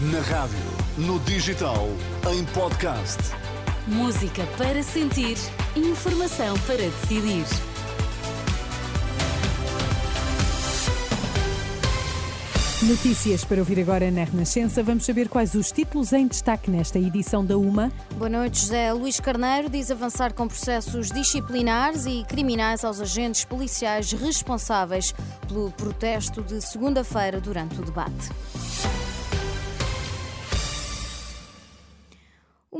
Na rádio, no digital, em podcast. Música para sentir, informação para decidir. Notícias para ouvir agora na Renascença. Vamos saber quais os títulos em destaque nesta edição da UMA. Boa noite, José Luís Carneiro diz avançar com processos disciplinares e criminais aos agentes policiais responsáveis pelo protesto de segunda-feira durante o debate.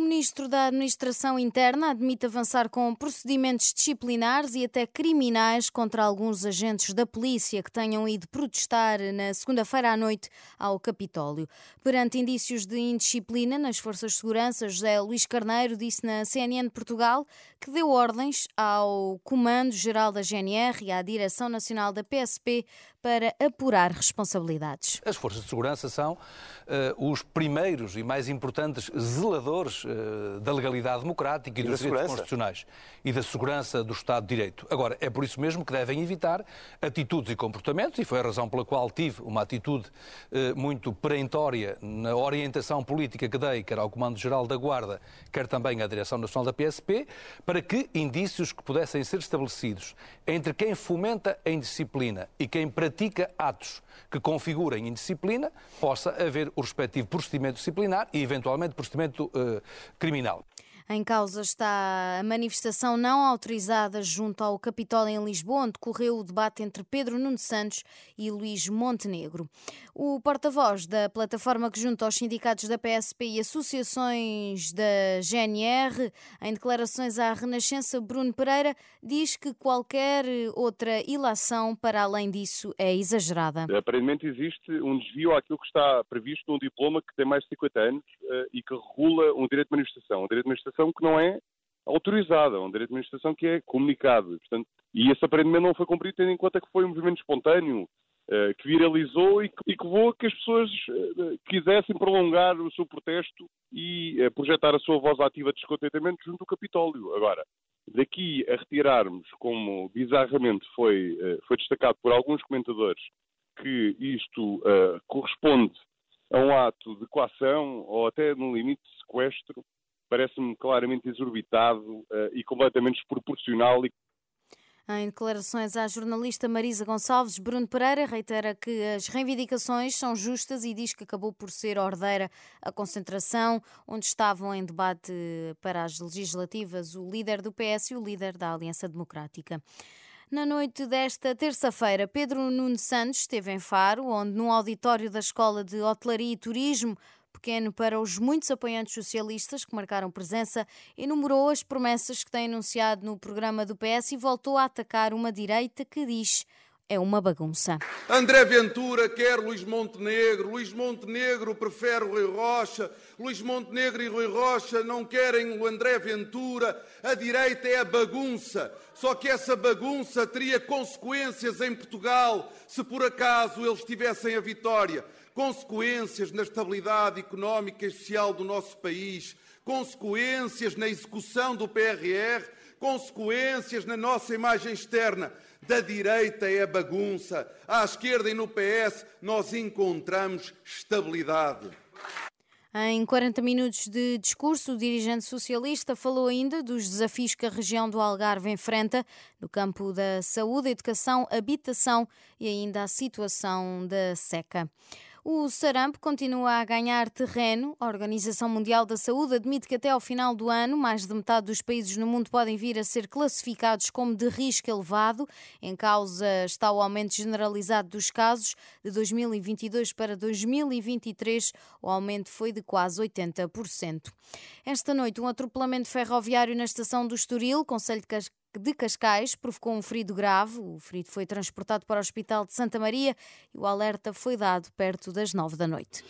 Ministro da Administração Interna admite avançar com procedimentos disciplinares e até criminais contra alguns agentes da polícia que tenham ido protestar na segunda-feira à noite ao Capitólio. Perante indícios de indisciplina nas forças de segurança, José Luís Carneiro disse na CNN Portugal que deu ordens ao Comando-Geral da GNR e à Direção Nacional da PSP para apurar responsabilidades. As forças de segurança são uh, os primeiros e mais importantes zeladores uh, da legalidade democrática e, e dos direitos constitucionais e da segurança do Estado de Direito. Agora, é por isso mesmo que devem evitar atitudes e comportamentos, e foi a razão pela qual tive uma atitude uh, muito perentória na orientação política que dei, quer ao Comando-Geral da Guarda, quer também à Direção Nacional da PSP, para que indícios que pudessem ser estabelecidos entre quem fomenta a indisciplina e quem pratica atos que configurem indisciplina, possa haver o respectivo procedimento disciplinar e, eventualmente, procedimento uh, criminal. Em causa está a manifestação não autorizada junto ao Capitólio em Lisboa, onde correu o debate entre Pedro Nuno Santos e Luís Montenegro. O porta-voz da plataforma que junta aos sindicatos da PSP e associações da GNR, em declarações à Renascença, Bruno Pereira, diz que qualquer outra ilação para além disso é exagerada. Aparentemente existe um desvio àquilo que está previsto num diploma que tem mais de 50 anos eh, e que regula um direito de manifestação. Um direito de manifestação que não é autorizada, um direito de manifestação que é comunicado. Portanto, e esse aparentemente não foi cumprido, tendo em conta que foi um movimento espontâneo, uh, que viralizou e que, e que que as pessoas uh, quisessem prolongar o seu protesto e projetar a sua voz ativa de descontentamento junto ao Capitólio. Agora, daqui a retirarmos, como bizarramente foi, foi destacado por alguns comentadores, que isto corresponde a um ato de coação ou até, no limite, sequestro, claramente exorbitado uh, e completamente desproporcional. Em declarações à jornalista Marisa Gonçalves, Bruno Pereira reitera que as reivindicações são justas e diz que acabou por ser ordeira a concentração, onde estavam em debate para as legislativas o líder do PS e o líder da Aliança Democrática. Na noite desta terça-feira, Pedro Nuno Santos esteve em Faro, onde, num auditório da Escola de Hotelaria e Turismo, pequeno para os muitos apoiantes socialistas que marcaram presença, enumerou as promessas que tem anunciado no programa do PS e voltou a atacar uma direita que diz é uma bagunça. André Ventura quer Luís Montenegro, Luís Montenegro prefere Rui Rocha, Luís Montenegro e Rui Rocha não querem o André Ventura, a direita é a bagunça. Só que essa bagunça teria consequências em Portugal se por acaso eles tivessem a vitória. Consequências na estabilidade económica e social do nosso país, consequências na execução do PRR, consequências na nossa imagem externa. Da direita é bagunça, à esquerda e no PS nós encontramos estabilidade. Em 40 minutos de discurso, o dirigente socialista falou ainda dos desafios que a região do Algarve enfrenta no campo da saúde, educação, habitação e ainda a situação da seca. O sarampo continua a ganhar terreno. A Organização Mundial da Saúde admite que até ao final do ano, mais de metade dos países no mundo podem vir a ser classificados como de risco elevado. Em causa está o aumento generalizado dos casos. De 2022 para 2023, o aumento foi de quase 80%. Esta noite, um atropelamento ferroviário na estação do Estoril, Conselho de de Cascais provocou um ferido grave. O ferido foi transportado para o Hospital de Santa Maria e o alerta foi dado perto das nove da noite.